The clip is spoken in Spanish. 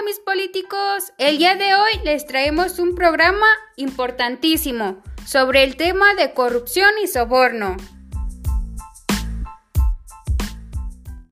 Hola mis políticos, el día de hoy les traemos un programa importantísimo sobre el tema de corrupción y soborno.